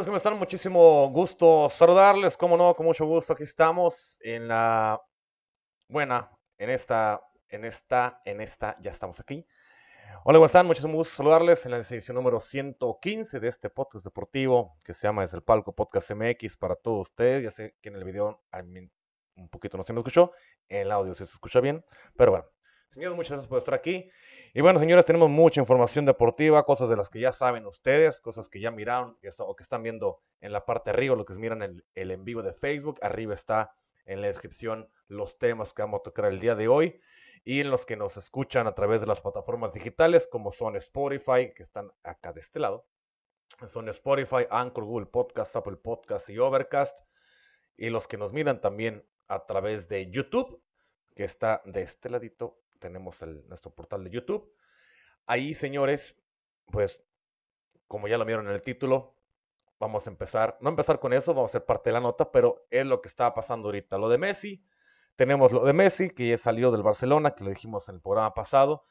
Amigos, ¿cómo están? Muchísimo gusto saludarles, como no, con mucho gusto. Aquí estamos en la buena, en esta, en esta, en esta, ya estamos aquí. Hola, ¿cómo están? Muchísimo gusto saludarles en la edición número 115 de este podcast deportivo que se llama Desde el Palco Podcast MX para todos ustedes. Ya sé que en el video un poquito no se me escuchó, en el audio se escucha bien, pero bueno. Señores, muchas gracias por estar aquí. Y bueno, señores, tenemos mucha información deportiva, cosas de las que ya saben ustedes, cosas que ya miraron o que están viendo en la parte de arriba, lo que miran en el en vivo de Facebook. Arriba está en la descripción los temas que vamos a tocar el día de hoy y en los que nos escuchan a través de las plataformas digitales como son Spotify, que están acá de este lado. Son Spotify, Anchor, Google Podcast, Apple Podcast y Overcast. Y los que nos miran también a través de YouTube, que está de este ladito tenemos nuestro portal de YouTube. Ahí, señores, pues como ya lo vieron en el título, vamos a empezar, no empezar con eso, vamos a ser parte de la nota, pero es lo que está pasando ahorita. Lo de Messi, tenemos lo de Messi, que ya salió del Barcelona, que lo dijimos en el programa pasado.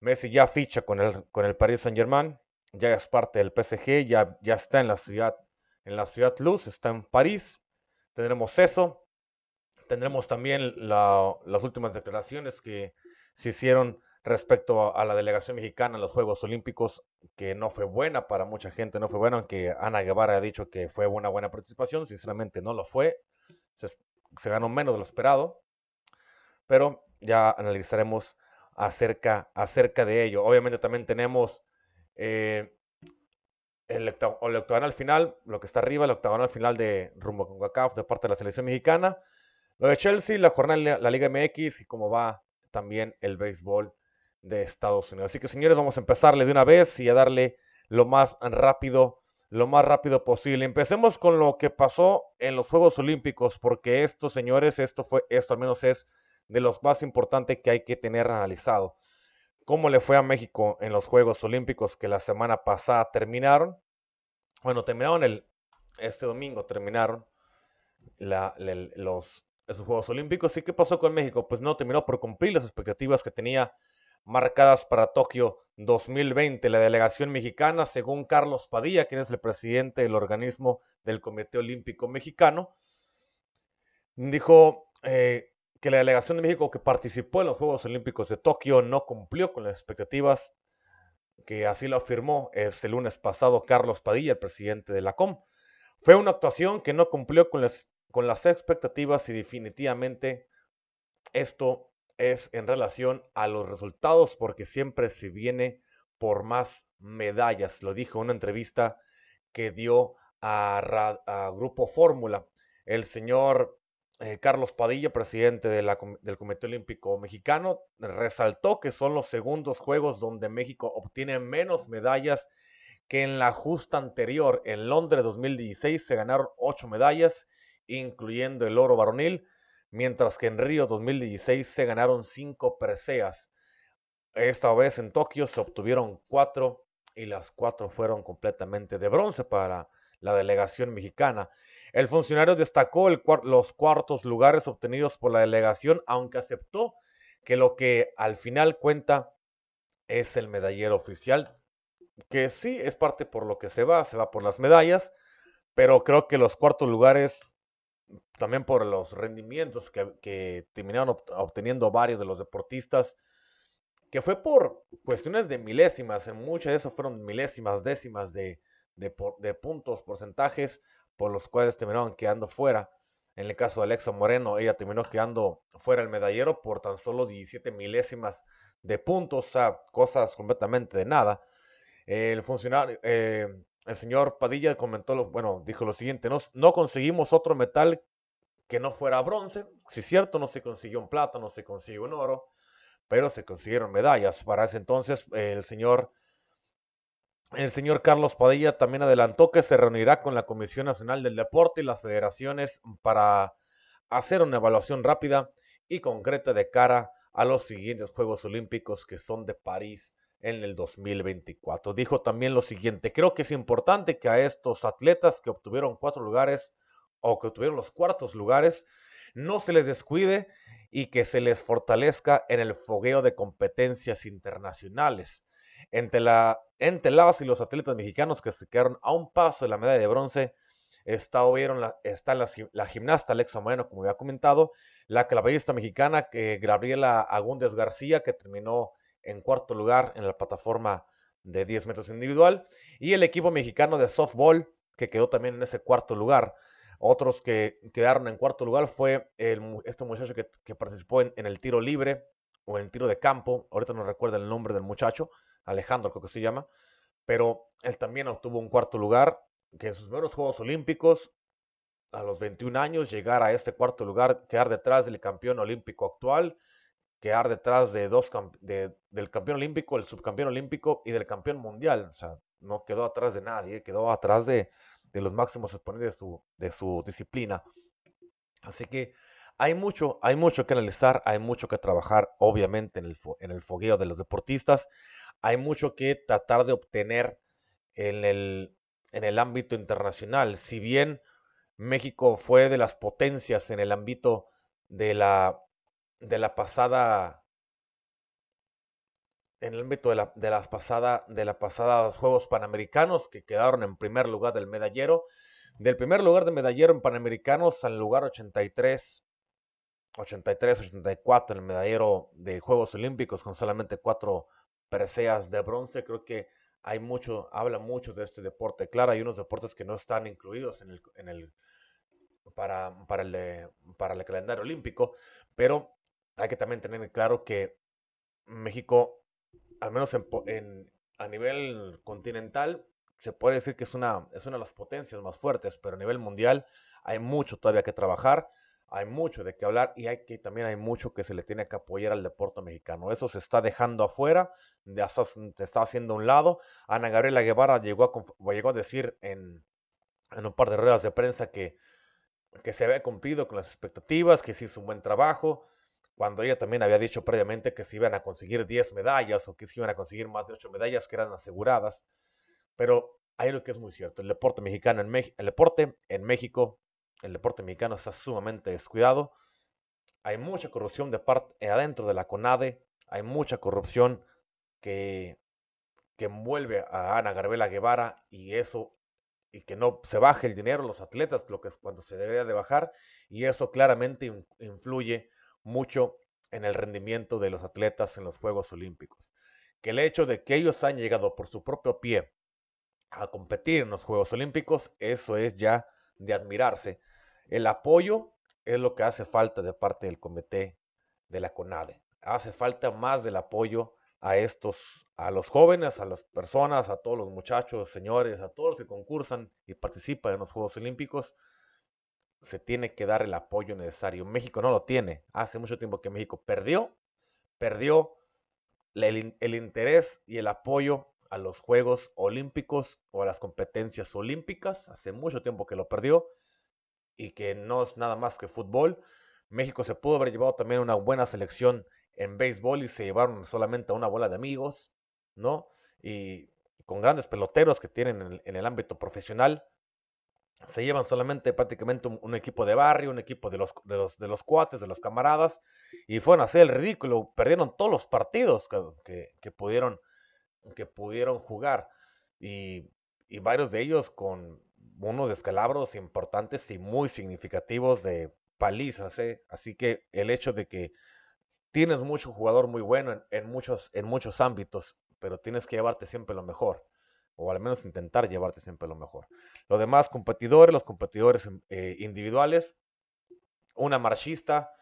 Messi ya ficha con el, con el Paris Saint Germain, ya es parte del PSG, ya, ya está en la ciudad, en la ciudad Luz, está en París. Tendremos eso. Tendremos también las últimas declaraciones que se hicieron respecto a, la delegación mexicana en los Juegos Olímpicos, que no fue buena para mucha gente, no fue buena, aunque Ana Guevara ha dicho que fue una buena participación, sinceramente no lo fue, se, ganó menos de lo esperado, pero ya analizaremos acerca, acerca de ello. Obviamente también tenemos eh, el, octagonal final, lo que está arriba, el octagonal final de rumbo con CACAF de parte de la selección mexicana, lo de Chelsea, la jornada la Liga MX y cómo va también el béisbol de Estados Unidos. Así que señores, vamos a empezarle de una vez y a darle lo más rápido, lo más rápido posible. Empecemos con lo que pasó en los Juegos Olímpicos, porque esto, señores, esto fue, esto al menos es de los más importantes que hay que tener analizado. ¿Cómo le fue a México en los Juegos Olímpicos que la semana pasada terminaron? Bueno, terminaron el, este domingo, terminaron los, esos Juegos Olímpicos. ¿Y qué pasó con México? Pues no terminó por cumplir las expectativas que tenía marcadas para Tokio 2020. La delegación mexicana, según Carlos Padilla, quien es el presidente del organismo del Comité Olímpico Mexicano, dijo eh, que la delegación de México que participó en los Juegos Olímpicos de Tokio no cumplió con las expectativas, que así lo afirmó este lunes pasado Carlos Padilla, el presidente de la COM. Fue una actuación que no cumplió con las con las expectativas y definitivamente esto es en relación a los resultados porque siempre se viene por más medallas. Lo dijo en una entrevista que dio a, Grupo Fórmula. El señor eh, Carlos Padilla, presidente de del Comité Olímpico Mexicano, resaltó que son los segundos juegos donde México obtiene menos medallas que en la justa anterior. En Londres 2016 se ganaron ocho medallas incluyendo el oro varonil, mientras que en Río 2016 se ganaron cinco preseas. Esta vez en Tokio se obtuvieron cuatro y las cuatro fueron completamente de bronce para la delegación mexicana. El funcionario destacó los cuartos lugares obtenidos por la delegación, aunque aceptó que lo que al final cuenta es el medallero oficial, que sí es parte por lo que se va, se va por las medallas, pero creo que los cuartos lugares también por los rendimientos que, terminaron obteniendo varios de los deportistas, que fue por cuestiones de milésimas, en muchas de esas fueron milésimas, décimas de, de, puntos, porcentajes, por los cuales terminaron quedando fuera. En el caso de Alexa Moreno, ella terminó quedando fuera el medallero por tan solo 17 milésimas de puntos, o sea, cosas completamente de nada. El funcionario, eh, el señor Padilla comentó, lo, bueno, dijo lo siguiente, no, conseguimos otro metal que no fuera bronce, si es cierto, no se consiguió un plata, no se consiguió un oro, pero se consiguieron medallas. Para ese entonces el señor El señor Carlos Padilla también adelantó que se reunirá con la Comisión Nacional del Deporte y las federaciones para hacer una evaluación rápida y concreta de cara a los siguientes Juegos Olímpicos que son de París en el 2024. Dijo también lo siguiente, creo que es importante que a estos atletas que obtuvieron cuatro lugares o que obtuvieron los cuartos lugares, no se les descuide y que se les fortalezca en el fogueo de competencias internacionales. Entre, la, entre las y los atletas mexicanos que se quedaron a un paso de la medalla de bronce, está, la, está la, gimnasta Alexa Moreno, como había comentado, la clavadista mexicana que Gabriela Agúndez García, que terminó en cuarto lugar en la plataforma de 10 metros individual, y el equipo mexicano de softball, que quedó también en ese cuarto lugar. Otros que quedaron en cuarto lugar fue este muchacho que, participó en, el tiro libre o en el tiro de campo. Ahorita no recuerdo el nombre del muchacho, Alejandro creo que se llama, pero él también obtuvo un cuarto lugar, que en sus primeros Juegos Olímpicos, a los 21 años, llegar a este cuarto lugar, quedar detrás del campeón olímpico actual, quedar detrás de dos del campeón olímpico, el subcampeón olímpico y del campeón mundial. O sea, no quedó atrás de nadie, quedó atrás de, de los máximos exponentes de su, de su disciplina. Así que hay mucho, hay mucho que analizar, hay mucho que trabajar, obviamente, en el, en el fogueo de los deportistas. Hay mucho que tratar de obtener en el, en el ámbito internacional. Si bien México fue de las potencias en el ámbito de la, de la pasada en el ámbito de la, de las pasada, de la pasada Juegos Panamericanos, que quedaron en primer lugar del medallero. Del primer lugar de medallero en Panamericanos al lugar 83, 83, 84 en el medallero de Juegos Olímpicos, con solamente cuatro preseas de bronce. Creo que hay mucho, habla mucho de este deporte. Claro, hay unos deportes que no están incluidos en el, en el para, para, el, para el calendario olímpico, pero hay que también tener claro que México al menos en, a nivel continental, se puede decir que es una, es una de las potencias más fuertes, pero a nivel mundial hay mucho todavía que trabajar, hay mucho de qué hablar y hay que, también hay mucho que se le tiene que apoyar al deporte mexicano. Eso se está dejando afuera, se está haciendo a un lado. Ana Gabriela Guevara llegó a, llegó a decir en, en un par de ruedas de prensa que, que se había cumplido con las expectativas, que se hizo un buen trabajo, cuando ella también había dicho previamente que se iban a conseguir 10 medallas o que se iban a conseguir más de 8 medallas que eran aseguradas. Pero hay algo que es muy cierto, el deporte mexicano en el deporte en México, el deporte mexicano está sumamente descuidado. Hay mucha corrupción de parte eh, adentro de la CONADE, hay mucha corrupción que, que envuelve a Ana Garbela Guevara y eso y que no se baje el dinero los atletas, lo que es cuando se debería de bajar, y eso claramente influye mucho en el rendimiento de los atletas en los Juegos Olímpicos. Que el hecho de que ellos han llegado por su propio pie a competir en los Juegos Olímpicos, eso es ya de admirarse. El apoyo es lo que hace falta de parte del comité de la CONADE. Hace falta más del apoyo a estos, a los jóvenes, a las personas, a todos los muchachos, señores, a todos los que concursan y participan en los Juegos Olímpicos, se tiene que dar el apoyo necesario. México no lo tiene. Hace mucho tiempo que México perdió, perdió el, interés y el apoyo a los Juegos Olímpicos o a las competencias olímpicas. Hace mucho tiempo que lo perdió y que no es nada más que fútbol. México se pudo haber llevado también una buena selección en béisbol y se llevaron solamente a una bola de amigos, ¿no? Y con grandes peloteros que tienen en el ámbito profesional, se llevan solamente prácticamente un, equipo de barrio, un equipo de los, de, los, de los cuates, de los camaradas, y fueron a hacer el ridículo, perdieron todos los partidos que, que, pudieron, que pudieron jugar, y, y, varios de ellos con unos descalabros importantes y muy significativos de palizas, ¿eh? así que el hecho de que tienes mucho jugador muy bueno en, muchos, en muchos ámbitos, pero tienes que llevarte siempre lo mejor o al menos intentar llevarte siempre lo mejor. Los demás competidores, los competidores eh, individuales, una marchista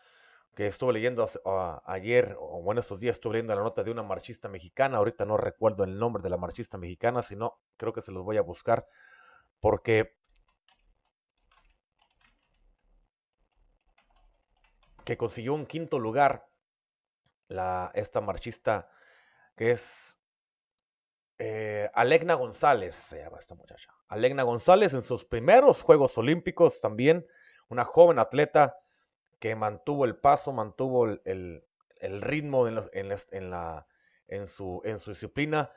que estuve leyendo ayer, o bueno, estos días estuve leyendo la nota de una marchista mexicana, ahorita no recuerdo el nombre de la marchista mexicana, sino creo que se los voy a buscar, porque que consiguió un quinto lugar la, esta marchista que es eh, Alegna González, se llama esta muchacha. Alegna González en sus primeros Juegos Olímpicos también, una joven atleta que mantuvo el paso, mantuvo el, ritmo en, su, disciplina.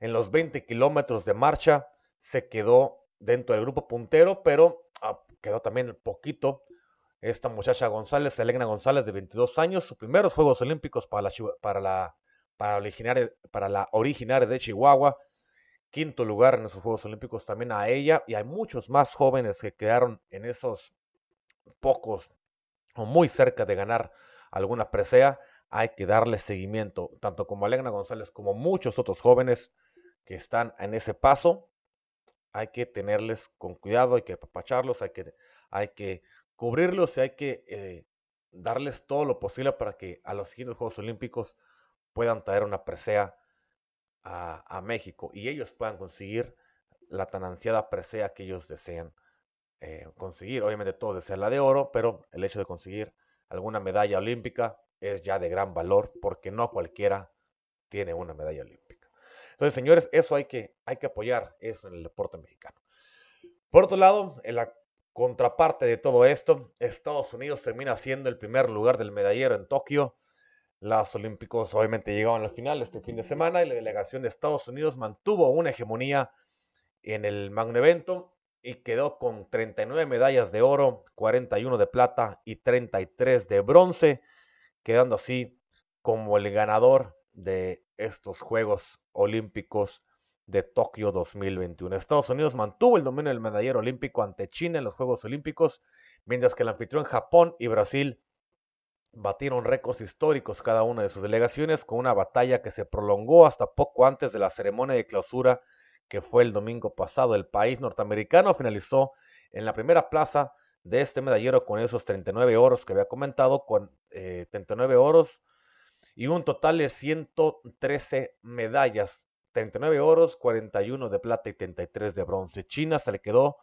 En los 20 kilómetros de marcha se quedó dentro del grupo puntero, pero ah, quedó también poquito esta muchacha González, Elena González, de 22 años, sus primeros Juegos Olímpicos para la, para la, para para la originaria de Chihuahua. Quinto lugar en esos Juegos Olímpicos también a ella. Y hay muchos más jóvenes que quedaron en esos pocos o muy cerca de ganar alguna presea. Hay que darle seguimiento, tanto como Elena González como muchos otros jóvenes que están en ese paso. Hay que tenerles con cuidado, hay que apapacharlos, hay que, hay que cubrirlos y hay que eh, darles todo lo posible para que a los siguientes Juegos Olímpicos puedan traer una presea a, México y ellos puedan conseguir la tan ansiada presea que ellos desean eh, conseguir. Obviamente todos desean la de oro, pero el hecho de conseguir alguna medalla olímpica es ya de gran valor porque no cualquiera tiene una medalla olímpica. Entonces, señores, eso hay que, hay que apoyar eso en el deporte mexicano. Por otro lado, en la Contraparte de todo esto, Estados Unidos termina siendo el primer lugar del medallero en Tokio. Los Olímpicos obviamente llegaron al final este fin de semana y la delegación de Estados Unidos mantuvo una hegemonía en el magno evento y quedó con 39 medallas de oro, 41 de plata y 33 de bronce, quedando así como el ganador de estos Juegos Olímpicos de Tokio 2021. Estados Unidos mantuvo el dominio del medallero olímpico ante China en los Juegos Olímpicos, mientras que el anfitrión Japón y Brasil batieron récords históricos cada una de sus delegaciones con una batalla que se prolongó hasta poco antes de la ceremonia de clausura que fue el domingo pasado. El país norteamericano finalizó en la primera plaza de este medallero con esos 39 oros que había comentado, con 39 eh, oros y un total de 113 medallas 39 oros, 41 de plata y 33 de bronce. China se le quedó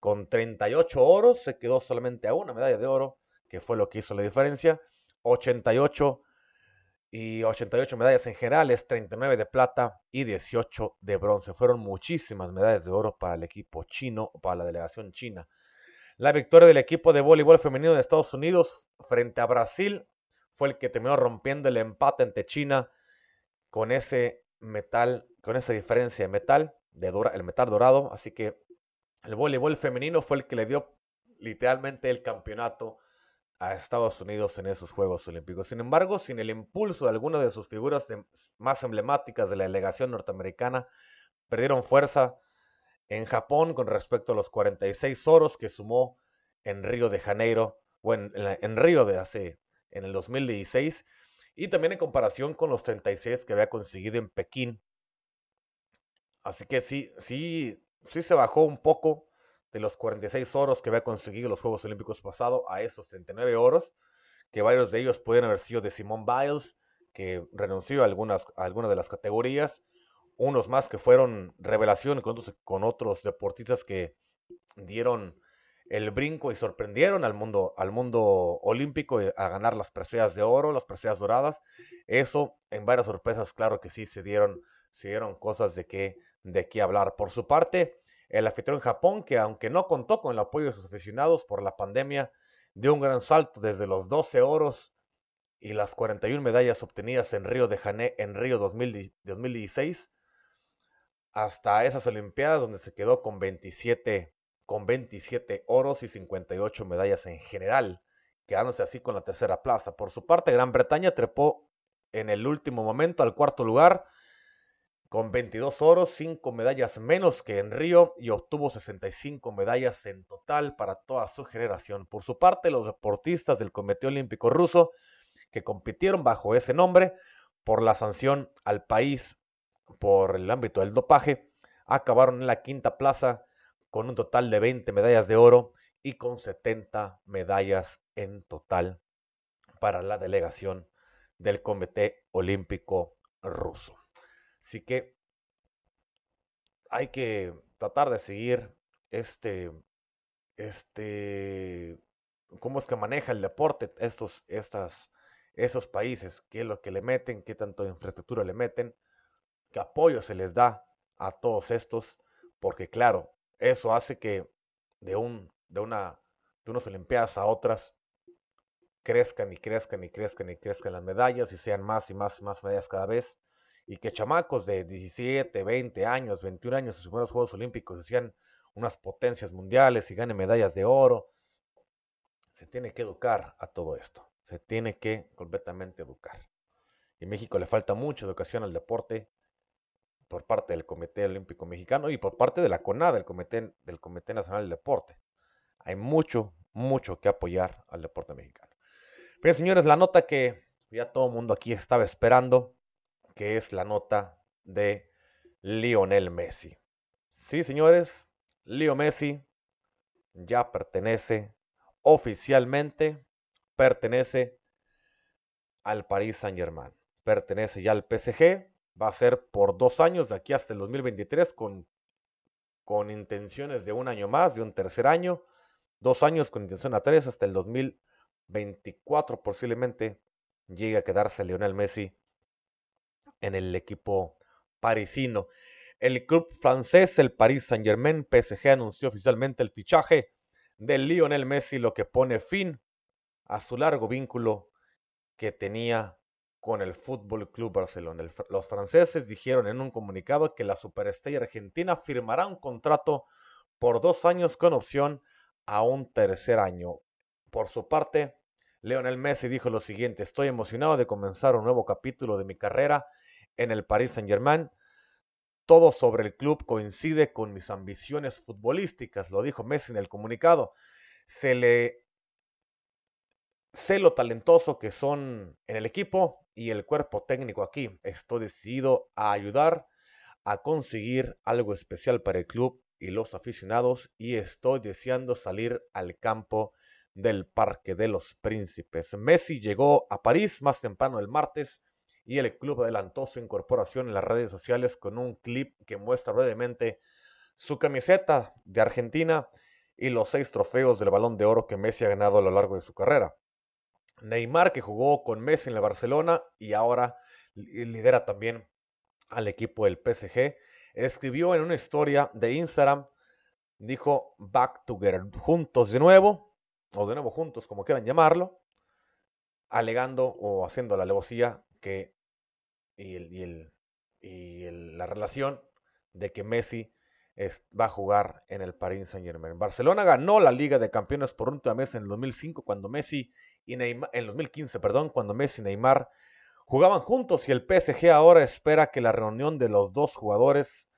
con 38 oros, se quedó solamente a una medalla de oro, que fue lo que hizo la diferencia. 88 y 88 medallas en general, es 39 de plata y 18 de bronce. Fueron muchísimas medallas de oro para el equipo chino, para la delegación china. La victoria del equipo de voleibol femenino de Estados Unidos frente a Brasil fue el que terminó rompiendo el empate ante China con ese metal, con esa diferencia de metal, de el metal dorado. Así que el voleibol femenino fue el que le dio literalmente el campeonato a Estados Unidos en esos Juegos Olímpicos. Sin embargo, sin el impulso de algunas de sus figuras más emblemáticas de la delegación norteamericana, perdieron fuerza en Japón con respecto a los 46 oros que sumó en Río de Janeiro, o en, en Río de hace, en el 2016, y también en comparación con los 36 que había conseguido en Pekín. Así que sí, sí, sí se bajó un poco de los 46 oros que había conseguido los Juegos Olímpicos pasados a esos 39 oros, que varios de ellos pueden haber sido de Simone Biles, que renunció a algunas, algunas de las categorías, unos más que fueron revelación con otros, deportistas que dieron el brinco y sorprendieron al mundo, al mundo olímpico eh, a ganar las preseas de oro, las preseas doradas. Eso, en varias sorpresas, claro que sí, se dieron, se dieron cosas de qué, de qué hablar. Por su parte, el anfitrión Japón, que aunque no contó con el apoyo de sus aficionados por la pandemia, dio un gran salto desde los 12 oros y las 41 medallas obtenidas en Río de Janeiro en Río 2016 hasta esas Olimpiadas donde se quedó con 27 con 27 oros y 58 medallas en general, quedándose así con la tercera plaza. Por su parte, Gran Bretaña trepó en el último momento al cuarto lugar con 22 oros, 5 medallas menos que en Río y obtuvo 65 medallas en total para toda su generación. Por su parte, los deportistas del Comité Olímpico Ruso que compitieron bajo ese nombre por la sanción al país por el ámbito del dopaje, acabaron en la quinta plaza con un total de 20 medallas de oro y con 70 medallas en total para la delegación del Comité Olímpico Ruso. Así que hay que tratar de seguir este, este, cómo es que maneja el deporte estos, estas, esos países, qué es lo que le meten, qué tanto infraestructura le meten, qué apoyo se les da a todos estos, porque claro, eso hace que de, un, de, una, de unas Olimpiadas a otras crezcan y crezcan y crezcan y crezcan las medallas y sean más y más y más medallas cada vez. Y que chamacos de 17, 20 años, 21 años en sus primeros Juegos Olímpicos sean unas potencias mundiales y ganen medallas de oro. Se tiene que educar a todo esto. Se tiene que completamente educar. Y en México le falta mucha educación al deporte por parte del Comité Olímpico Mexicano y por parte de la CONADA, del Comité, del Comité Nacional del Deporte. Hay mucho, mucho que apoyar al deporte mexicano. Bien, señores, la nota que ya todo el mundo aquí estaba esperando, que es la nota de Lionel Messi. Sí, señores, Leo Messi ya pertenece oficialmente, pertenece al Paris Saint Germain, pertenece ya al PSG, va a ser por dos años, de aquí hasta el 2023, con, con intenciones de un año más, de un tercer año, dos años con intención a tres, hasta el 2024 posiblemente llegue a quedarse Lionel Messi en el equipo parisino. El club francés, el Paris Saint-Germain, PSG, anunció oficialmente el fichaje de Lionel Messi, lo que pone fin a su largo vínculo que tenía con el Fútbol Club Barcelona. los franceses dijeron en un comunicado que la superestrella argentina firmará un contrato por dos años con opción a un tercer año. Por su parte, Lionel Messi dijo lo siguiente: Estoy emocionado de comenzar un nuevo capítulo de mi carrera en el Paris Saint-Germain. Todo sobre el club coincide con mis ambiciones futbolísticas, lo dijo Messi en el comunicado. Se le sé lo talentoso que son en el equipo y el cuerpo técnico aquí. Estoy decidido a ayudar a conseguir algo especial para el club y los aficionados y estoy deseando salir al campo del Parque de los Príncipes. Messi llegó a París más temprano el martes y el club adelantó su incorporación en las redes sociales con un clip que muestra brevemente su camiseta de Argentina y los seis trofeos del balón de oro que Messi ha ganado a lo largo de su carrera. Neymar, que jugó con Messi en la Barcelona y ahora lidera también al equipo del PSG, escribió en una historia de Instagram, dijo Back Together, juntos de nuevo, o de nuevo juntos, como quieran llamarlo, alegando o haciendo la alevosía que y, la relación de que Messi va a jugar en el Paris Saint Germain. Barcelona ganó la Liga de Campeones por última vez en el 2005 cuando Messi y Neymar, en 2015, perdón, cuando Messi y Neymar jugaban juntos y el PSG ahora espera que la reunión de los dos jugadores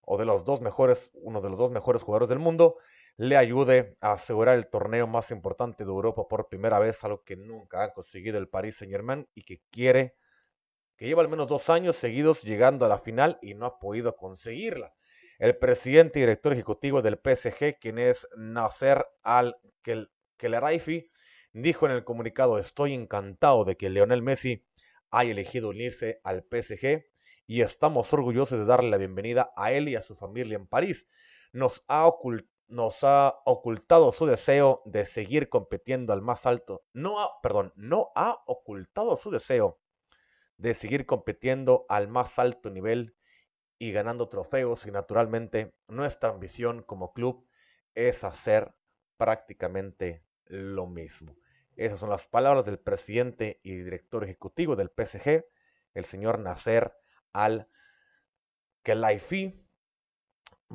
o de los dos mejores, uno de los dos mejores jugadores del mundo, le ayude a asegurar el torneo más importante de Europa por primera vez, algo que nunca ha conseguido el Paris Saint Germain y que quiere que lleva al menos dos años seguidos llegando a la final y no ha podido conseguirla. El presidente y director ejecutivo del PSG, quien es Nasser Al-Khelaifi, dijo en el comunicado, estoy encantado de que Lionel Messi haya elegido unirse al PSG y estamos orgullosos de darle la bienvenida a él y a su familia en París. Nos ha, ocultado su deseo de seguir compitiendo al más alto. No ha, perdón, no ha ocultado su deseo de seguir compitiendo al más alto nivel y ganando trofeos y naturalmente nuestra ambición como club es hacer prácticamente lo mismo. Esas son las palabras del presidente y director ejecutivo del PSG, el señor Nasser Al-Khelaifi.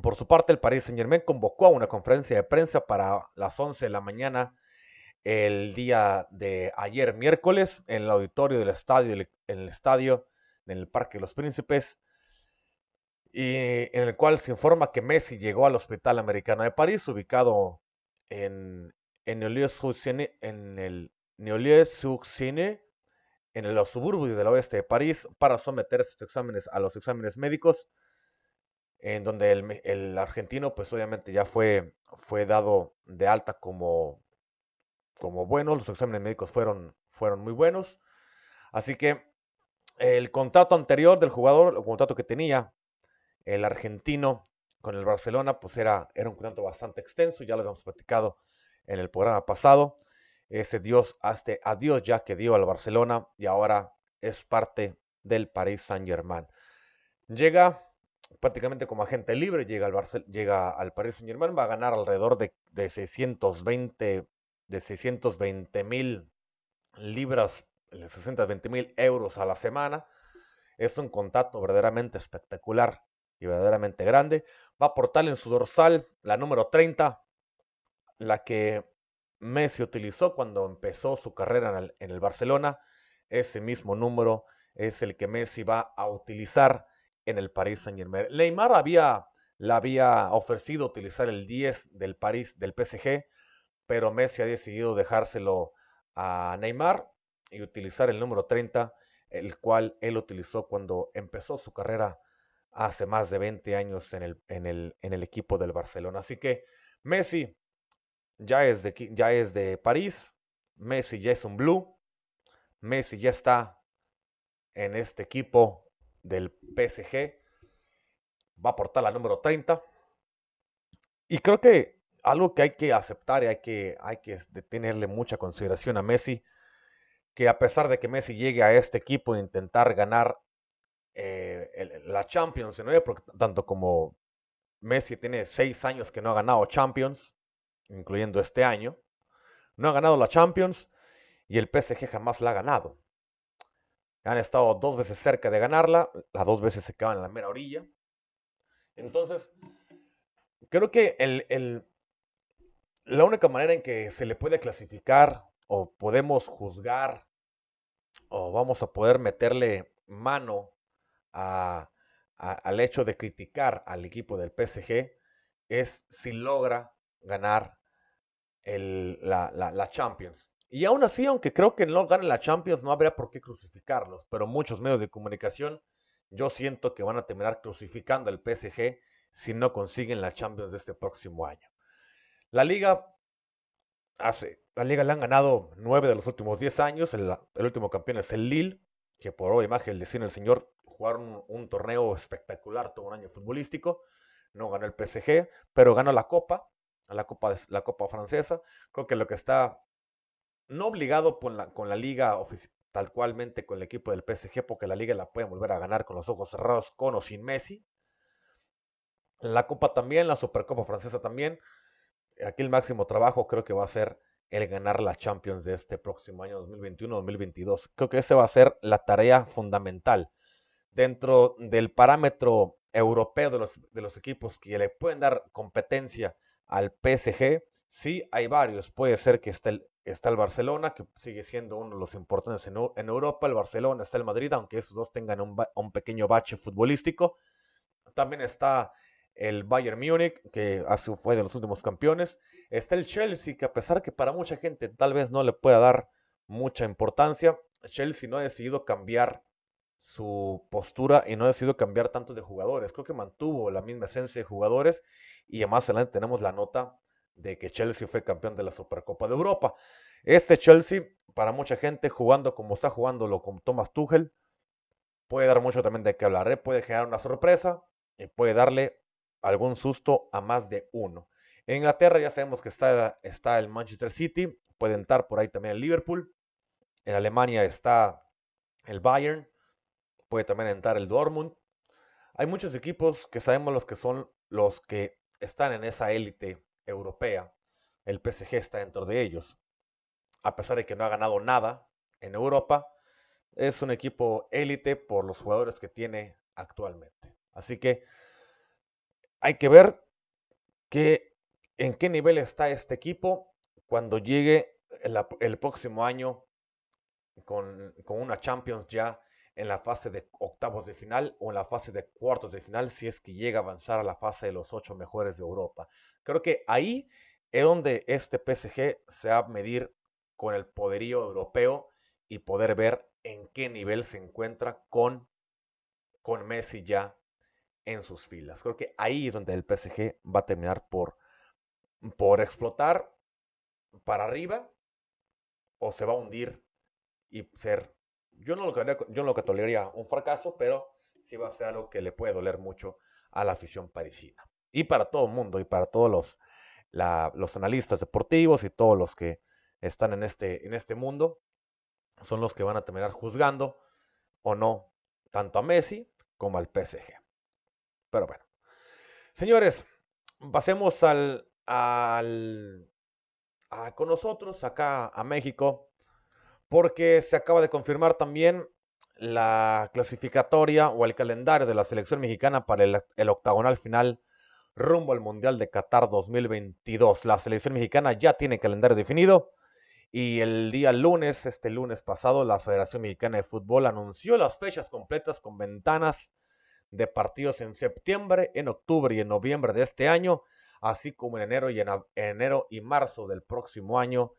Por su parte, el Paris Saint-Germain convocó a una conferencia de prensa para las 11 de la mañana el día de ayer miércoles en el auditorio del estadio, en el estadio, en el Parque de los Príncipes, y en el cual se informa que Messi llegó al Hospital Americano de París, ubicado en, en en el Neolieu-sur-Seine, en los suburbios del oeste de París, para someter sus exámenes a los exámenes médicos, en donde el, el argentino, pues obviamente ya fue, fue dado de alta como como buenos, los exámenes médicos fueron, fueron muy buenos. Así que el contrato anterior del jugador, el contrato que tenía el argentino con el Barcelona, pues era, era un contrato bastante extenso, ya lo habíamos platicado en el programa pasado. Ese Dios, hasta adiós ya que dio al Barcelona y ahora es parte del Paris Saint Germain. Llega prácticamente como agente libre, llega al, llega al Paris Saint Germain, va a ganar alrededor de, de 620 de 620 mil libras, 620 mil euros a la semana. Es un contrato verdaderamente espectacular y verdaderamente grande. Va a aportar en su dorsal la número 30, la que Messi utilizó cuando empezó su carrera en el, en el Barcelona. Ese mismo número es el que Messi va a utilizar en el Paris Saint Germain. Neymar había, le había ofrecido utilizar el 10 del París, del PSG, pero Messi ha decidido dejárselo a Neymar y utilizar el número 30, el cual él utilizó cuando empezó su carrera hace más de 20 años en el, en el, en el equipo del Barcelona. Así que Messi ya es, de, ya es de París, Messi ya es un blue, Messi ya está en este equipo del PSG, va a aportar la número 30. Y creo que algo que hay que aceptar y hay que, hay que tenerle mucha consideración a Messi, que a pesar de que Messi llegue a este equipo e intentar ganar eh, la Champions, porque tanto como Messi tiene seis años que no ha ganado Champions, incluyendo este año, no ha ganado la Champions y el PSG jamás la ha ganado. Han estado dos veces cerca de ganarla, las dos veces se quedan en la mera orilla. Entonces, creo que el, la única manera en que se le puede clasificar o podemos juzgar o vamos a poder meterle mano al hecho de criticar al equipo del PSG es si logra ganar la, la, Champions. Y aún así, aunque creo que no ganen la Champions, no habría por qué crucificarlos, pero muchos medios de comunicación yo siento que van a terminar crucificando al PSG si no consiguen la Champions de este próximo año. La liga hace, la liga le han ganado nueve de los últimos diez años. El, último campeón es el Lille, que por hoy imagen le el señor jugaron un, torneo espectacular todo un año futbolístico. No ganó el PSG, pero ganó la Copa, la Copa, la Copa francesa. Creo que lo que está no obligado con la, con la liga tal cualmente con el equipo del PSG, porque la liga la pueden volver a ganar con los ojos cerrados, con o sin Messi. La Copa también, la Supercopa francesa también aquí el máximo trabajo creo que va a ser el ganar la Champions de este próximo año 2021-2022. Creo que esa va a ser la tarea fundamental dentro del parámetro europeo de los, de los equipos que le pueden dar competencia al PSG. Sí, hay varios. Puede ser que esté el, está el Barcelona, que sigue siendo uno de los importantes en, en Europa. El Barcelona está el Madrid, aunque esos dos tengan un, un pequeño bache futbolístico. También está el Bayern Múnich, que fue de los últimos campeones. Está el Chelsea, que a pesar que para mucha gente tal vez no le pueda dar mucha importancia, Chelsea no ha decidido cambiar su postura y no ha decidido cambiar tanto de jugadores. Creo que mantuvo la misma esencia de jugadores y más adelante tenemos la nota de que Chelsea fue campeón de la Supercopa de Europa. Este Chelsea, para mucha gente, jugando como está jugándolo con Thomas Tuchel, puede dar mucho también de qué hablar. ¿eh? Puede generar una sorpresa y puede darle algún susto a más de uno. En Inglaterra ya sabemos que está, está el Manchester City, puede entrar por ahí también el Liverpool. En Alemania está el Bayern, puede también entrar el Dortmund. Hay muchos equipos que sabemos los que son los que están en esa élite europea. El PSG está dentro de ellos. A pesar de que no ha ganado nada en Europa, es un equipo élite por los jugadores que tiene actualmente. Así que hay que ver en qué nivel está este equipo cuando llegue el, próximo año con, una Champions ya en la fase de octavos de final o en la fase de cuartos de final si es que llega a avanzar a la fase de los ocho mejores de Europa. Creo que ahí es donde este PSG se va a medir con el poderío europeo y poder ver en qué nivel se encuentra con, con Messi ya en sus filas. Creo que ahí es donde el PSG va a terminar por, por explotar para arriba o se va a hundir y ser, yo no lo yo no lo toleraría un fracaso, pero sí va a ser algo que le puede doler mucho a la afición parisina. Y para todo el mundo y para todos los, los analistas deportivos y todos los que están en este, en este mundo, son los que van a terminar juzgando o no tanto a Messi como al PSG. Pero bueno. Señores, pasemos al, al con nosotros acá a México, porque se acaba de confirmar también la clasificatoria o el calendario de la selección mexicana para el, el octagonal final rumbo al Mundial de Qatar 2022. La selección mexicana ya tiene calendario definido y el día lunes, este lunes pasado, la Federación Mexicana de Fútbol anunció las fechas completas con ventanas de partidos en septiembre, en octubre y en noviembre de este año, así como en enero y, en, enero y marzo del próximo año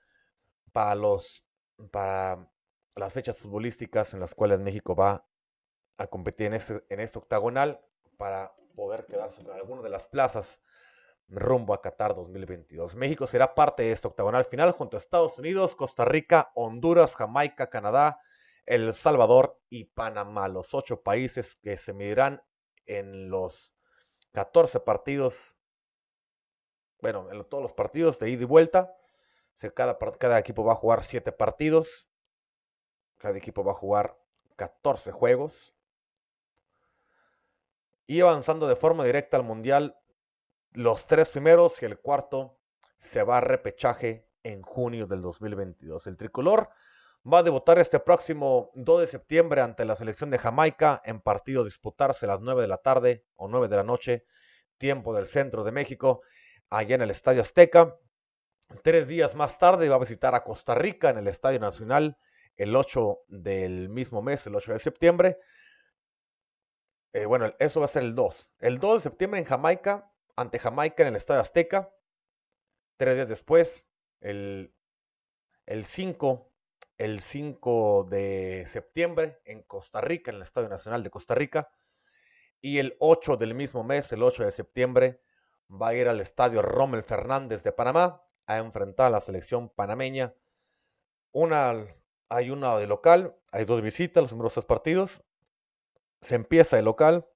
para, los, para las fechas futbolísticas en las cuales México va a competir en este, en este octagonal para poder quedarse con alguna de las plazas rumbo a Qatar 2022. México será parte de este octagonal final junto a Estados Unidos, Costa Rica, Honduras, Jamaica, Canadá, El Salvador y Panamá, los ocho países que se medirán en los 14 partidos, bueno, en todos los partidos de ida y vuelta. Cada, equipo va a jugar 7 partidos, cada equipo va a jugar 14 juegos. Y avanzando de forma directa al Mundial, los tres primeros y el cuarto se va a repechaje en junio del 2022. El tricolor va a debutar este próximo 2 de septiembre ante la selección de Jamaica en partido disputarse a las 9 de la tarde o 9 de la noche, tiempo del centro de México, allá en el Estadio Azteca. Tres días más tarde va a visitar a Costa Rica en el Estadio Nacional el 8 del mismo mes, el 8 de septiembre. Eh, bueno, eso va a ser el 2. El 2 de septiembre en Jamaica ante Jamaica en el Estadio Azteca. Tres días después, el, el 5 el 5 de septiembre en Costa Rica, en el Estadio Nacional de Costa Rica. Y el 8 del mismo mes, el 8 de septiembre, va a ir al Estadio Rommel Fernández de Panamá a enfrentar a la selección panameña. Una, hay una de local, hay dos visitas, los primeros tres partidos. Se empieza el local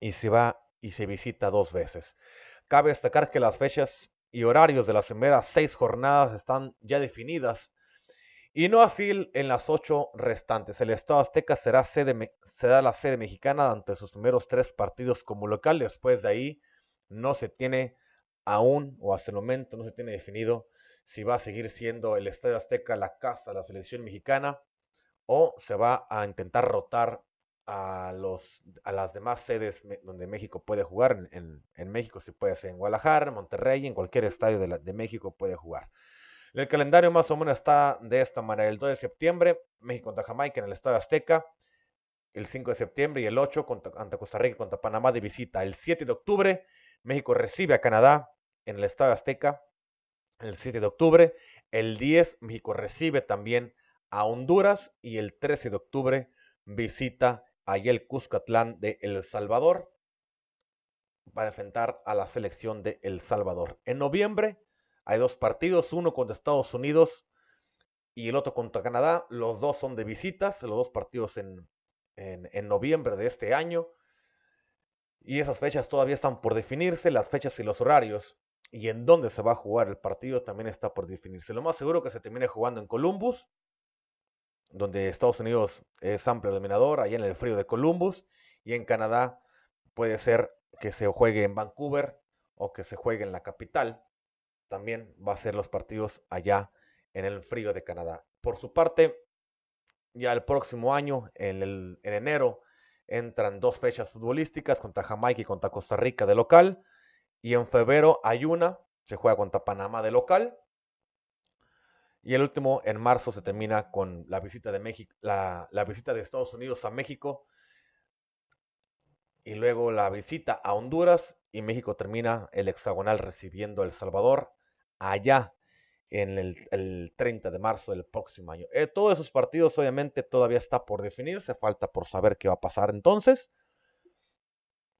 y se va y se visita dos veces. Cabe destacar que las fechas y horarios de las primeras seis jornadas están ya definidas y no así en las ocho restantes. El Estado Azteca será, sede, será la sede mexicana ante sus primeros tres partidos como local. Después de ahí no se tiene aún, o hasta el momento no se tiene definido si va a seguir siendo el Estadio Azteca la casa de la selección mexicana o se va a intentar rotar a, los, a las demás sedes donde México puede jugar. En, en, México se puede hacer en Guadalajara, en Monterrey, en cualquier estadio de, de México puede jugar. El calendario más o menos está de esta manera. El 2 de septiembre, México contra Jamaica en el Estadio Azteca. El 5 de septiembre y el 8 contra, ante Costa Rica contra Panamá de visita. El 7 de octubre, México recibe a Canadá en el Estadio Azteca. El 7 de octubre. El 10, México recibe también a Honduras. Y el 13 de octubre, visita allá el Cuscatlán de El Salvador para enfrentar a la selección de El Salvador. En noviembre hay dos partidos, uno contra Estados Unidos y el otro contra Canadá. Los dos son de visitas, los dos partidos en, en, noviembre de este año. Y esas fechas todavía están por definirse, las fechas y los horarios. Y en dónde se va a jugar el partido también está por definirse. Lo más seguro que se termine jugando en Columbus, donde Estados Unidos es amplio dominador, allá en el frío de Columbus, y en Canadá puede ser que se juegue en Vancouver o que se juegue en la capital. También va a ser los partidos allá en el frío de Canadá. Por su parte, ya el próximo año, en, el, en enero, entran dos fechas futbolísticas contra Jamaica y contra Costa Rica de local. Y en febrero hay una, se juega contra Panamá de local. Y el último, en marzo, se termina con la visita de México, la, visita de Estados Unidos a México. Y luego la visita a Honduras. Y México termina el hexagonal recibiendo a El Salvador allá en el, 30 de marzo del próximo año. Eh, todos esos partidos obviamente todavía está por definirse, falta por saber qué va a pasar entonces.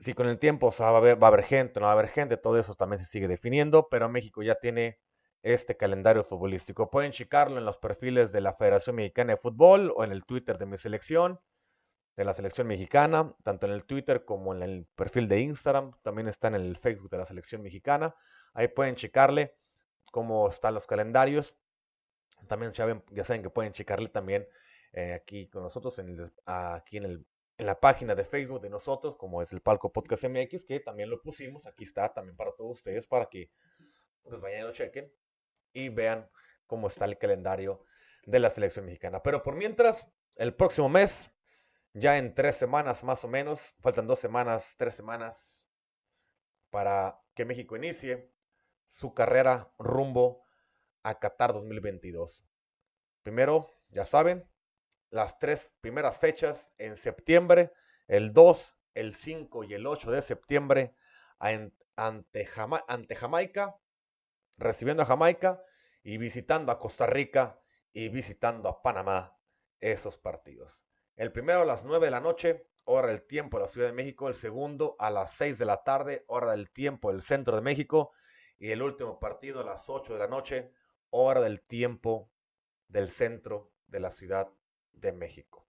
Si con el tiempo va, a haber, va a haber gente, no va a haber gente, todo eso también se sigue definiendo, pero México ya tiene este calendario futbolístico. Pueden checarlo en los perfiles de la Federación Mexicana de Fútbol o en el Twitter de mi selección, de la selección mexicana, tanto en el Twitter como en el perfil de Instagram, también está en el Facebook de la selección mexicana. Ahí pueden checarle cómo están los calendarios. También ya, ya saben que pueden checarle también eh, aquí con nosotros, en aquí en el en la página de Facebook de nosotros, como es el Palco Podcast MX, que también lo pusimos. Aquí está también para todos ustedes, para que pues vayan y lo chequen y vean cómo está el calendario de la selección mexicana. Pero por mientras, el próximo mes, ya en tres semanas más o menos, faltan dos semanas, tres semanas, para que México inicie su carrera rumbo a Qatar 2022. Primero, ya saben, las tres primeras fechas en septiembre, el 2, el 5 y el 8 de septiembre ante, Jamaica, recibiendo a Jamaica y visitando a Costa Rica y visitando a Panamá esos partidos. El primero a las 9 de la noche, hora del tiempo de la Ciudad de México. El segundo a las 6 de la tarde, hora del tiempo del centro de México. Y el último partido a las 8 de la noche, hora del tiempo del centro de la Ciudad de México.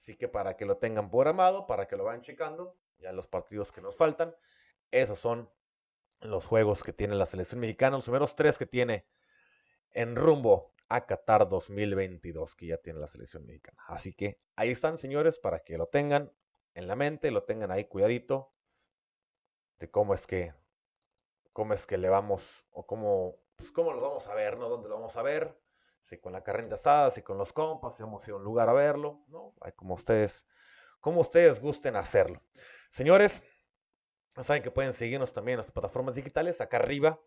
Así que para que lo tengan programado, para que lo vayan checando, ya los partidos que nos faltan, esos son los juegos que tiene la selección mexicana, los primeros tres que tiene en rumbo a Qatar 2022, que ya tiene la selección mexicana. Así que ahí están, señores, para que lo tengan en la mente, lo tengan ahí cuidadito de cómo es que cómo es que le vamos o cómo pues cómo lo vamos a ver, ¿no? ¿Dónde lo vamos a ver? Si con la carrera asada, si con los compas, si vamos a a un lugar a verlo, ¿no? Hay como ustedes como ustedes gusten hacerlo. Señores, saben que pueden seguirnos también en las plataformas digitales. Acá arriba,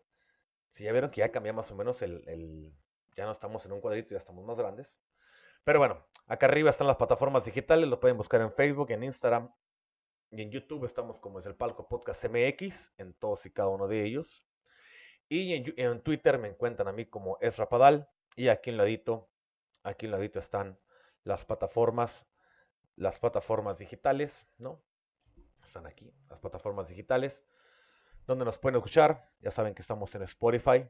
si ya vieron que ya cambia más o menos el, Ya no estamos en un cuadrito, ya estamos más grandes. Pero bueno, acá arriba están las plataformas digitales. Lo pueden buscar en Facebook, en Instagram y en YouTube. Estamos como es el Palco Podcast MX, en todos y cada uno de ellos. Y en, en Twitter me encuentran a mí como Ezra Padal. Y aquí en ladito, aquí en ladito están las plataformas, las plataformas digitales, ¿no? están aquí, las plataformas digitales, donde nos pueden escuchar. Ya saben que estamos en Spotify,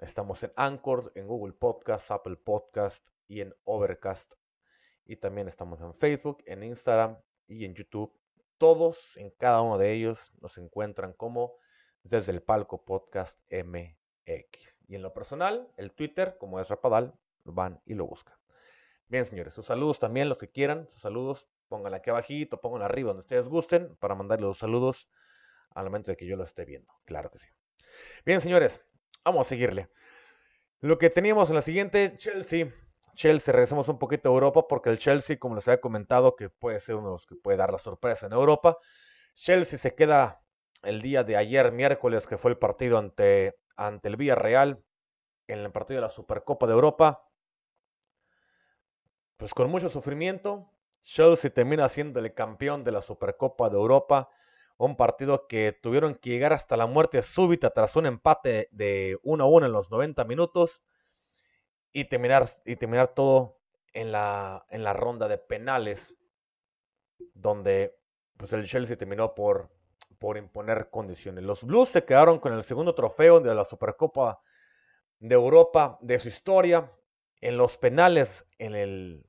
estamos en Anchor, en Google Podcast, Apple Podcast y en Overcast. Y también estamos en Facebook, en Instagram y en YouTube. Todos, en cada uno de ellos, nos encuentran como desde el palco podcast MX. Y en lo personal, el Twitter, como es Rapadal, van y lo buscan. Bien, señores, sus saludos también, los que quieran, sus saludos pónganla aquí abajito, pónganla arriba donde ustedes gusten para mandarle los saludos al momento de que yo lo esté viendo. Claro que sí. Bien, señores, vamos a seguirle. Lo que teníamos en la siguiente, Chelsea. Chelsea, regresamos un poquito a Europa porque el Chelsea, como les había comentado, que puede ser uno de los que puede dar la sorpresa en Europa. Chelsea se queda el día de ayer, miércoles, que fue el partido ante, ante el Villarreal, en el partido de la Supercopa de Europa. Pues con mucho sufrimiento, Chelsea termina siendo el campeón de la Supercopa de Europa. Un partido que tuvieron que llegar hasta la muerte súbita tras un empate de 1 a 1 en los 90 minutos y terminar, y terminar todo en la, en la ronda de penales, donde pues, el Chelsea terminó por, por imponer condiciones. Los Blues se quedaron con el segundo trofeo de la Supercopa de Europa de su historia. En los penales, en el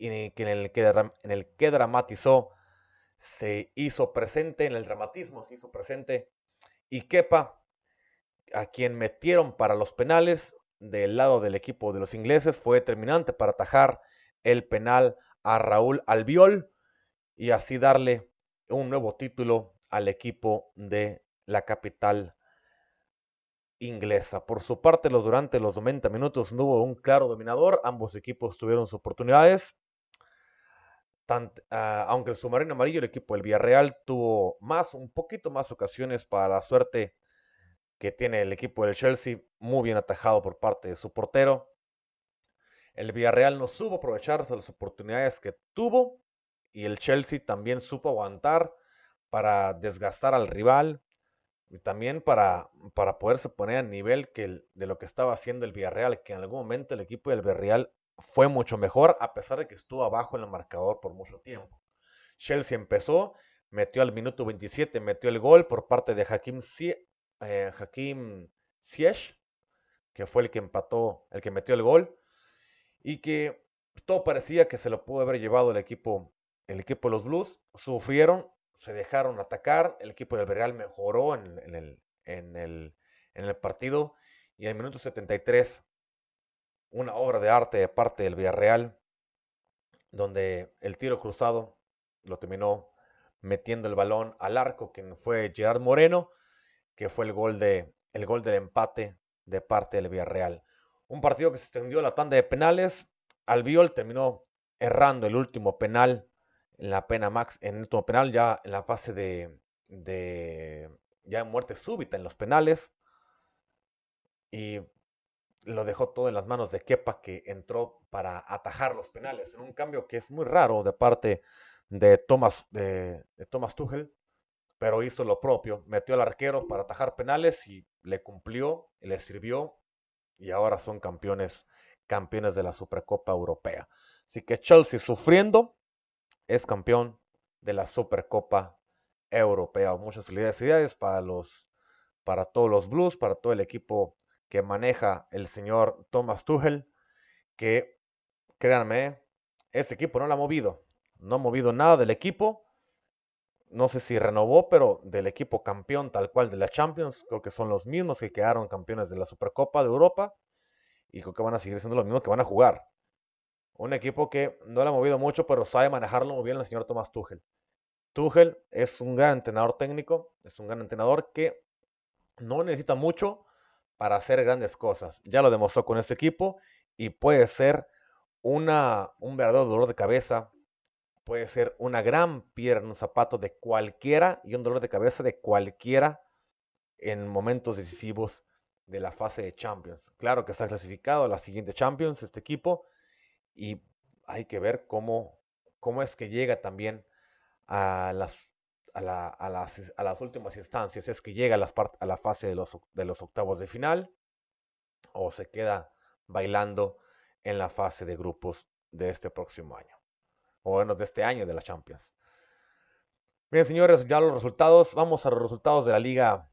en el, que, en el que dramatizó, se hizo presente, en el dramatismo se hizo presente, y Kepa, a quien metieron para los penales del lado del equipo de los ingleses, fue determinante para atajar el penal a Raúl Albiol y así darle un nuevo título al equipo de la capital inglesa. Por su parte, los durante los 90 minutos no hubo un claro dominador, ambos equipos tuvieron sus oportunidades, Ah, aunque el submarino amarillo, el equipo del Villarreal tuvo más, un poquito más ocasiones para la suerte que tiene el equipo del Chelsea, muy bien atajado por parte de su portero. El Villarreal no supo aprovechar las oportunidades que tuvo y el Chelsea también supo aguantar para desgastar al rival y también para, para poderse poner a nivel de lo que estaba haciendo el Villarreal, que en algún momento el equipo del Villarreal fue mucho mejor a pesar de que estuvo abajo en el marcador por mucho tiempo. Chelsea empezó, metió al minuto 27, metió el gol por parte de Hakim, eh, Hakim que fue el que empató, el que metió el gol, y que todo parecía que se lo pudo haber llevado el equipo, el equipo de los Blues. Sufrieron, se dejaron atacar, el equipo del Real mejoró en, el, en, el, en el minuto 73 una obra de arte de parte del Villarreal, donde el tiro cruzado lo terminó metiendo el balón al arco, quien fue Gerard Moreno, que fue el gol, de, el gol del empate de parte del Villarreal. Un partido que se extendió a la tanda de penales. Albiol terminó errando el último penal en la pena max, en el último penal, ya en la fase de, de ya muerte súbita en los penales. Y lo dejó todo en las manos de Kepa, que entró para atajar los penales, en un cambio que es muy raro de parte de Thomas, de, Thomas Tuchel, pero hizo lo propio, metió al arquero para atajar penales y le cumplió, le sirvió, y ahora son campeones, campeones de la Supercopa Europea. Así que Chelsea sufriendo es campeón de la Supercopa Europea. Muchas felicidades para los, para todos los Blues, para todo el equipo que maneja el señor Thomas Tuchel, que créanme, ese equipo no lo ha movido, no ha movido nada del equipo, no sé si renovó, pero del equipo campeón tal cual de la Champions, creo que son los mismos que quedaron campeones de la Supercopa de Europa y creo que van a seguir siendo los mismos que van a jugar. Un equipo que no lo ha movido mucho, pero sabe manejarlo muy bien el señor Thomas Tuchel. Tuchel es un gran entrenador técnico, es un gran entrenador que no necesita mucho, para hacer grandes cosas. Ya lo demostró con este equipo y puede ser una, un verdadero dolor de cabeza, puede ser una gran piedra en un zapato de cualquiera y un dolor de cabeza de cualquiera en momentos decisivos de la fase de Champions. Claro que está clasificado a la siguiente Champions este equipo y hay que ver cómo, cómo es que llega también a las a, las, últimas instancias, es que llega a, las a la fase de los, de los octavos de final o se queda bailando en la fase de grupos de este próximo año, o bueno, de este año de la Champions. Bien, señores, ya los resultados, vamos a los resultados de la Liga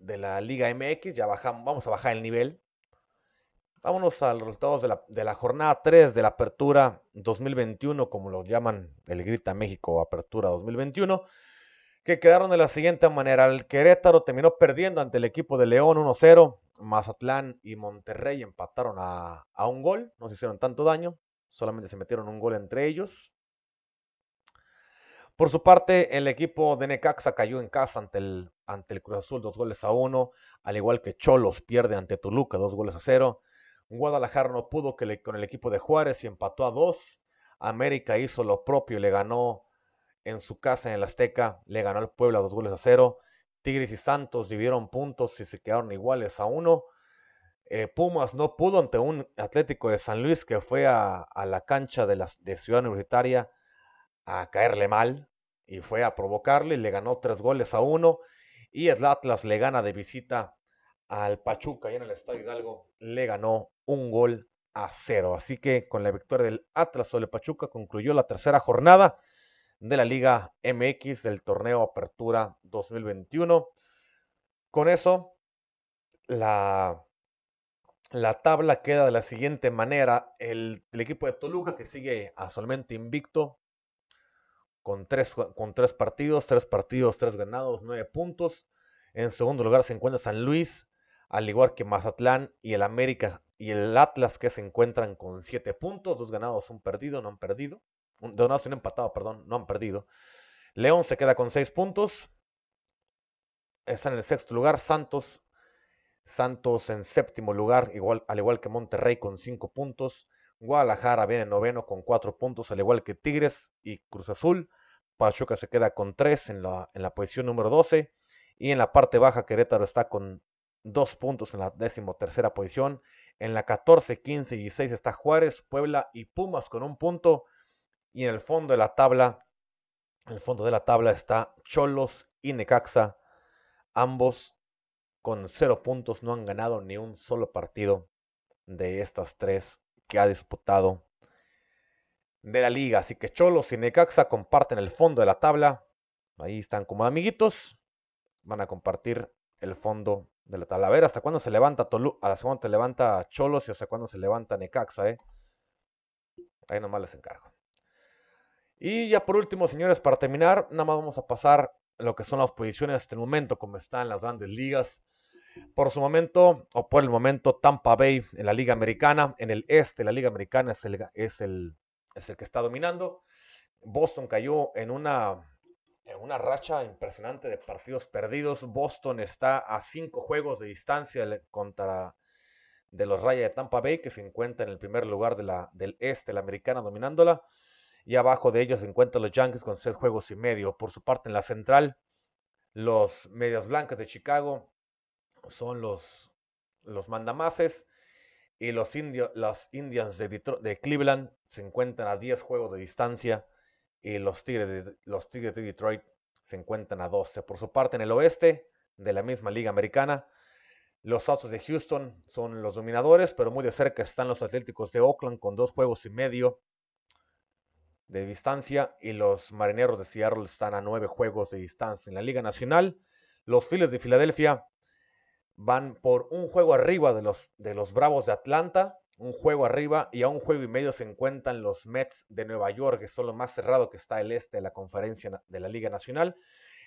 de la Liga MX, ya bajamos, vamos a bajar el nivel. Vámonos a los resultados de la, de la, jornada 3 de la Apertura 2021, como lo llaman el Grita México Apertura 2021, que quedaron de la siguiente manera. El Querétaro terminó perdiendo ante el equipo de León 1-0. Mazatlán y Monterrey empataron a, a, un gol, no se hicieron tanto daño, solamente se metieron un gol entre ellos. Por su parte, el equipo de Necaxa cayó en casa ante el, ante el Cruz Azul, dos goles a uno, al igual que Cholos pierde ante Toluca, dos goles a cero. Guadalajara no pudo que con el equipo de Juárez y empató a dos. América hizo lo propio y le ganó en su casa en el Azteca, le ganó al Puebla dos goles a cero. Tigres y Santos dividieron puntos y se quedaron iguales a uno. Eh, Pumas no pudo ante un Atlético de San Luis que fue a, la cancha de, la, de Ciudad Universitaria a caerle mal y fue a provocarle y le ganó tres goles a uno. Y el Atlas le gana de visita al Pachuca y en el Estadio Hidalgo le ganó un gol a cero. Así que con la victoria del Atlas sobre Pachuca concluyó la tercera jornada de la Liga MX del torneo Apertura 2021. Con eso, la, la tabla queda de la siguiente manera. El, equipo de Toluca que sigue a solamente invicto con tres, con tres partidos, tres partidos, tres ganados, nueve puntos. En segundo lugar se encuentra San Luis al igual que Mazatlán y el América y el Atlas que se encuentran con 7 puntos, dos ganados, un perdido, no han perdido, dos ganados un empatado, perdón, no han perdido. León se queda con 6 puntos, está en el sexto lugar, Santos, Santos en séptimo lugar, al igual que Monterrey con 5 puntos, Guadalajara viene noveno con 4 puntos, al igual que Tigres y Cruz Azul, Pachuca se queda con 3 en la, en la posición número 12, y en la parte baja Querétaro está con dos puntos en la tercera posición. En la 14, 15 y 16 está Juárez, Puebla y Pumas con un punto. Y en el fondo de la tabla, en el fondo de la tabla está Cholos y Necaxa, ambos con cero puntos, no han ganado ni un solo partido de estas tres que ha disputado de la liga. Así que Cholos y Necaxa comparten el fondo de la tabla. Ahí están como amiguitos. Van a compartir el fondo de la Talavera. ¿Hasta cuándo se levanta Tolu ¿Hasta cuándo te levanta Cholos y hasta cuándo se levanta Necaxa, eh? Ahí nomás les encargo. Y ya por último, señores, para terminar, nada más vamos a pasar lo que son las posiciones hasta el momento, como están las grandes ligas. Por su momento, o por el momento, Tampa Bay en la Liga Americana, en el este, la Liga Americana es el, es el, es el que está dominando. Boston cayó en una, en una racha impresionante de partidos perdidos. Boston está a cinco juegos de distancia contra de los Rayos de Tampa Bay, que se encuentra en el primer lugar de la, del este, la americana, dominándola. Y abajo de ellos se encuentran los Yankees con seis juegos y medio. Por su parte, en la central, los Medias Blancas de Chicago son los, los mandamases. Y los, los Indians de, de, Cleveland se encuentran a 10 juegos de distancia. Y los Tigres de, los Tigres de Detroit se encuentran a 12. Por su parte, en el oeste de la misma liga americana, los Astros de Houston son los dominadores, pero muy de cerca están los Atléticos de Oakland con dos juegos y medio de distancia y los Marineros de Seattle están a nueve juegos de distancia. En la Liga Nacional, los Phillies de Filadelfia van por un juego arriba de los, de los Bravos de Atlanta, un juego arriba y a un juego y medio se encuentran los Mets de Nueva York, que son lo más cerrado que está el este de la conferencia de la Liga Nacional.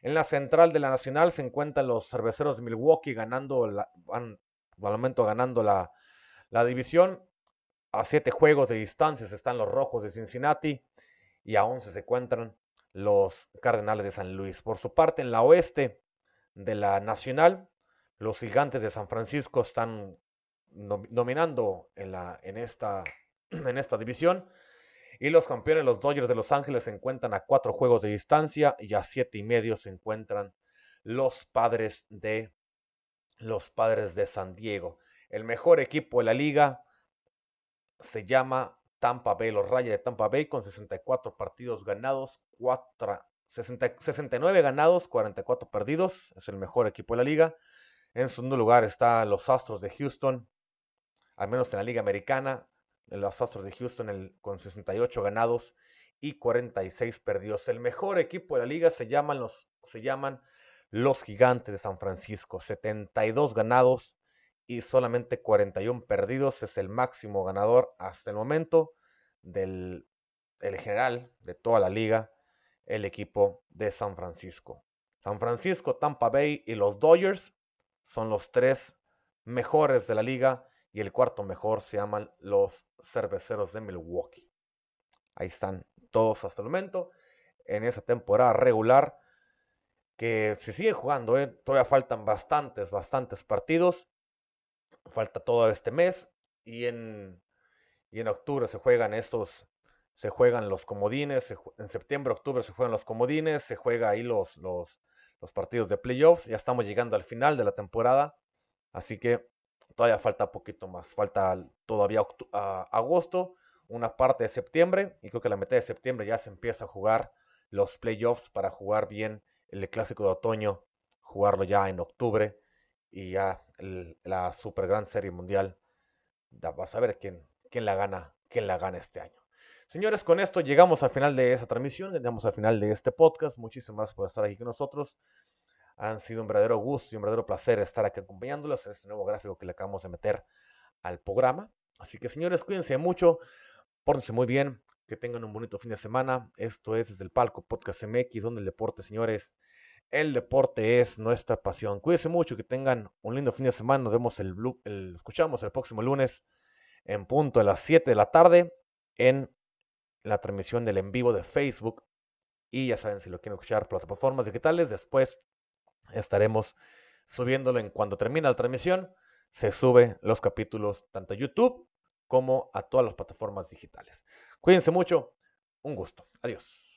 En la central de la Nacional se encuentran los cerveceros de Milwaukee ganando, la, van al momento ganando la, la división. A siete juegos de distancia están los rojos de Cincinnati y a once se encuentran los Cardenales de San Luis. Por su parte, en la oeste de la Nacional, los gigantes de San Francisco están dominando en, esta, división. Y los campeones, los Dodgers de Los Ángeles, se encuentran a cuatro juegos de distancia y a siete y medio se encuentran los padres de los padres de San Diego. El mejor equipo de la liga se llama Tampa Bay, los Rayos de Tampa Bay, con 64 partidos ganados, 69 ganados, 44 perdidos. Es el mejor equipo de la liga. En segundo lugar están los Astros de Houston, al menos en la liga americana, los Astros de Houston con 68 ganados y 46 perdidos. El mejor equipo de la liga se llaman los, se llaman los Gigantes de San Francisco. 72 ganados y solamente 41 perdidos. Es el máximo ganador hasta el momento del el general de toda la liga, el equipo de San Francisco. San Francisco, Tampa Bay y los Dodgers son los tres mejores de la liga y el cuarto mejor se llaman los cerveceros de Milwaukee. Ahí están todos hasta el momento en esa temporada regular que se sigue jugando. ¿eh? Todavía faltan bastantes, bastantes partidos. Falta todo este mes y en, y en octubre se juegan estos, se juegan los comodines. en septiembre, octubre se juegan los comodines. Se juega ahí los, los, los partidos de playoffs. Ya estamos llegando al final de la temporada. Así que todavía falta poquito más. Falta todavía agosto, una parte de septiembre y creo que la mitad de septiembre ya se empieza a jugar los playoffs para jugar bien el clásico de otoño, jugarlo ya en octubre y ya la super gran serie mundial. Vas a ver quién, quién la gana, quién la gana este año. Señores, con esto llegamos al final de esa transmisión, llegamos al final de este podcast. Muchísimas gracias por estar aquí con nosotros. Han sido un verdadero gusto y un verdadero placer estar aquí acompañándolos en este nuevo gráfico que le acabamos de meter al programa. Así que señores, cuídense mucho, pórtense muy bien, que tengan un bonito fin de semana. Esto es desde el palco Podcast MX, donde el deporte, señores, el deporte es nuestra pasión. Cuídense mucho, que tengan un lindo fin de semana. Nos vemos el, el escuchamos el próximo lunes en punto a las 7 de la tarde en la transmisión del en vivo de Facebook. Y ya saben, si lo quieren escuchar, plataformas digitales, después estaremos subiéndolo en cuando termina la transmisión. Se sube los capítulos tanto a YouTube como a todas las plataformas digitales. Cuídense mucho. Un gusto. Adiós.